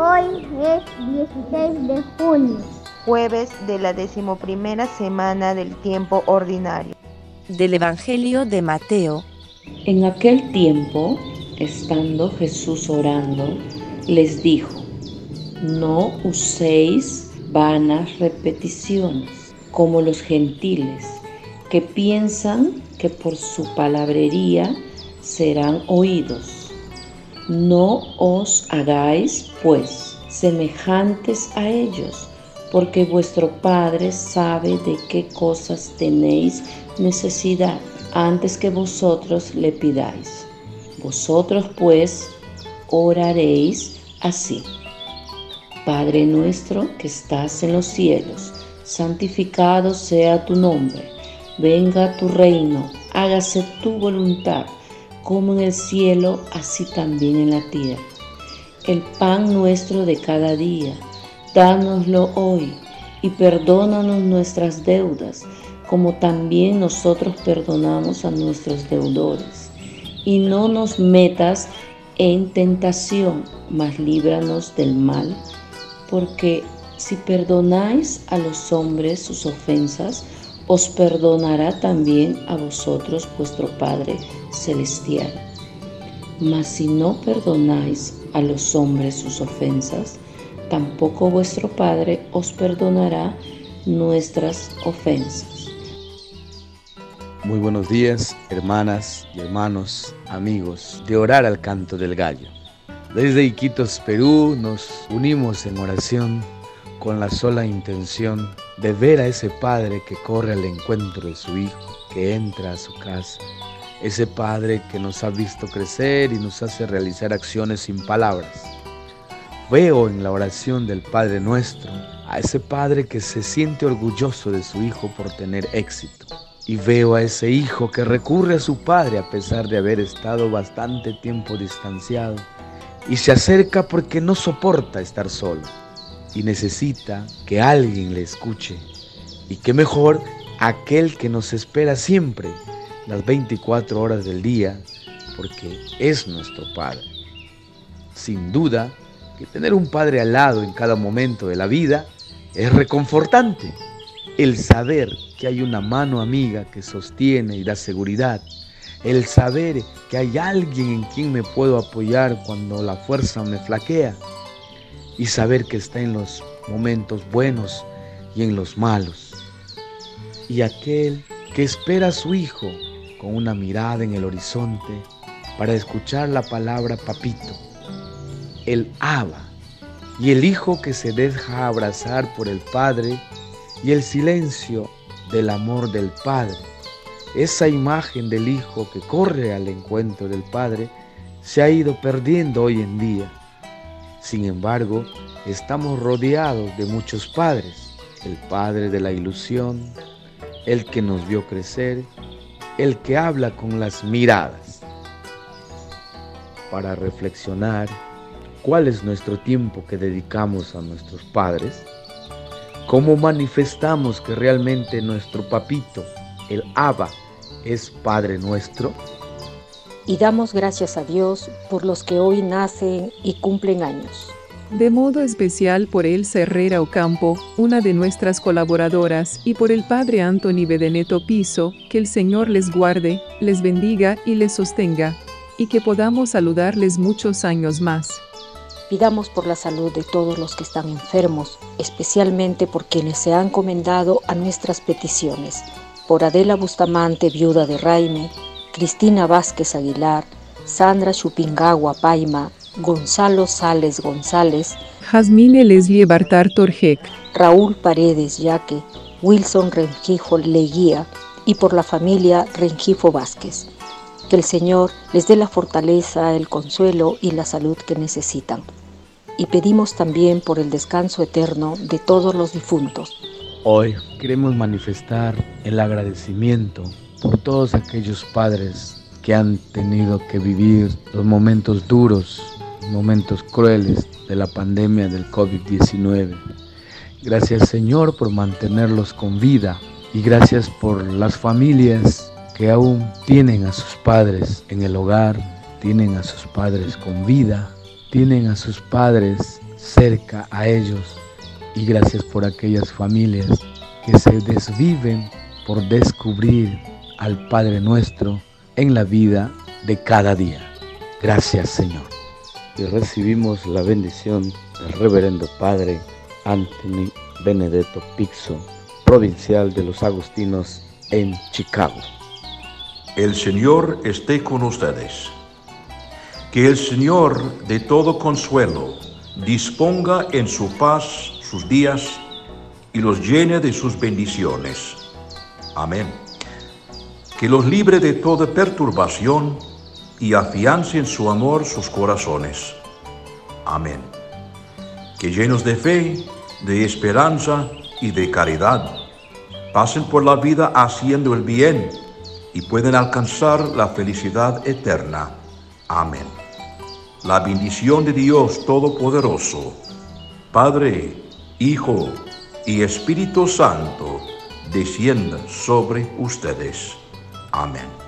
Hoy es 16 de junio. Jueves de la decimoprimera semana del tiempo ordinario. Del Evangelio de Mateo. En aquel tiempo, estando Jesús orando, les dijo, no uséis vanas repeticiones como los gentiles que piensan que por su palabrería serán oídos. No os hagáis, pues, semejantes a ellos, porque vuestro Padre sabe de qué cosas tenéis necesidad antes que vosotros le pidáis. Vosotros, pues, oraréis así. Padre nuestro que estás en los cielos, santificado sea tu nombre venga tu reino, hágase tu voluntad, como en el cielo, así también en la tierra. El pan nuestro de cada día, dánoslo hoy y perdónanos nuestras deudas, como también nosotros perdonamos a nuestros deudores. Y no nos metas en tentación, mas líbranos del mal, porque si perdonáis a los hombres sus ofensas, os perdonará también a vosotros vuestro Padre Celestial. Mas si no perdonáis a los hombres sus ofensas, tampoco vuestro Padre os perdonará nuestras ofensas. Muy buenos días, hermanas y hermanos, amigos de Orar al Canto del Gallo. Desde Iquitos, Perú, nos unimos en oración con la sola intención de ver a ese padre que corre al encuentro de su hijo, que entra a su casa, ese padre que nos ha visto crecer y nos hace realizar acciones sin palabras. Veo en la oración del Padre nuestro a ese padre que se siente orgulloso de su hijo por tener éxito. Y veo a ese hijo que recurre a su padre a pesar de haber estado bastante tiempo distanciado y se acerca porque no soporta estar solo y necesita que alguien le escuche. Y qué mejor aquel que nos espera siempre, las 24 horas del día, porque es nuestro Padre. Sin duda que tener un Padre al lado en cada momento de la vida es reconfortante. El saber que hay una mano amiga que sostiene y da seguridad. El saber que hay alguien en quien me puedo apoyar cuando la fuerza me flaquea y saber que está en los momentos buenos y en los malos. Y aquel que espera a su hijo con una mirada en el horizonte para escuchar la palabra papito, el aba, y el hijo que se deja abrazar por el padre y el silencio del amor del padre. Esa imagen del hijo que corre al encuentro del padre se ha ido perdiendo hoy en día sin embargo, estamos rodeados de muchos padres. El padre de la ilusión, el que nos vio crecer, el que habla con las miradas. Para reflexionar cuál es nuestro tiempo que dedicamos a nuestros padres, cómo manifestamos que realmente nuestro papito, el Abba, es Padre nuestro y damos gracias a Dios por los que hoy nacen y cumplen años. De modo especial por Elsa Herrera Ocampo, una de nuestras colaboradoras, y por el Padre Anthony Bedeneto Piso, que el Señor les guarde, les bendiga y les sostenga, y que podamos saludarles muchos años más. Pidamos por la salud de todos los que están enfermos, especialmente por quienes se han encomendado a nuestras peticiones. Por Adela Bustamante, viuda de Raime, Cristina Vázquez Aguilar, Sandra Chupingagua Paima, Gonzalo Sales González, Jasmine Leslie Bartar Torjek, Raúl Paredes Yaque, Wilson Rengifo Leguía y por la familia Rengifo Vázquez. Que el Señor les dé la fortaleza, el consuelo y la salud que necesitan. Y pedimos también por el descanso eterno de todos los difuntos. Hoy queremos manifestar el agradecimiento por todos aquellos padres que han tenido que vivir los momentos duros, momentos crueles de la pandemia del COVID-19. Gracias Señor por mantenerlos con vida y gracias por las familias que aún tienen a sus padres en el hogar, tienen a sus padres con vida, tienen a sus padres cerca a ellos y gracias por aquellas familias que se desviven por descubrir al Padre nuestro en la vida de cada día. Gracias Señor. Y recibimos la bendición del reverendo Padre Anthony Benedetto Pixo, provincial de los Agustinos en Chicago. El Señor esté con ustedes. Que el Señor de todo consuelo disponga en su paz sus días y los llene de sus bendiciones. Amén. Que los libre de toda perturbación y afiance en su amor sus corazones. Amén. Que llenos de fe, de esperanza y de caridad, pasen por la vida haciendo el bien y pueden alcanzar la felicidad eterna. Amén. La bendición de Dios Todopoderoso, Padre, Hijo y Espíritu Santo, descienda sobre ustedes. Amén.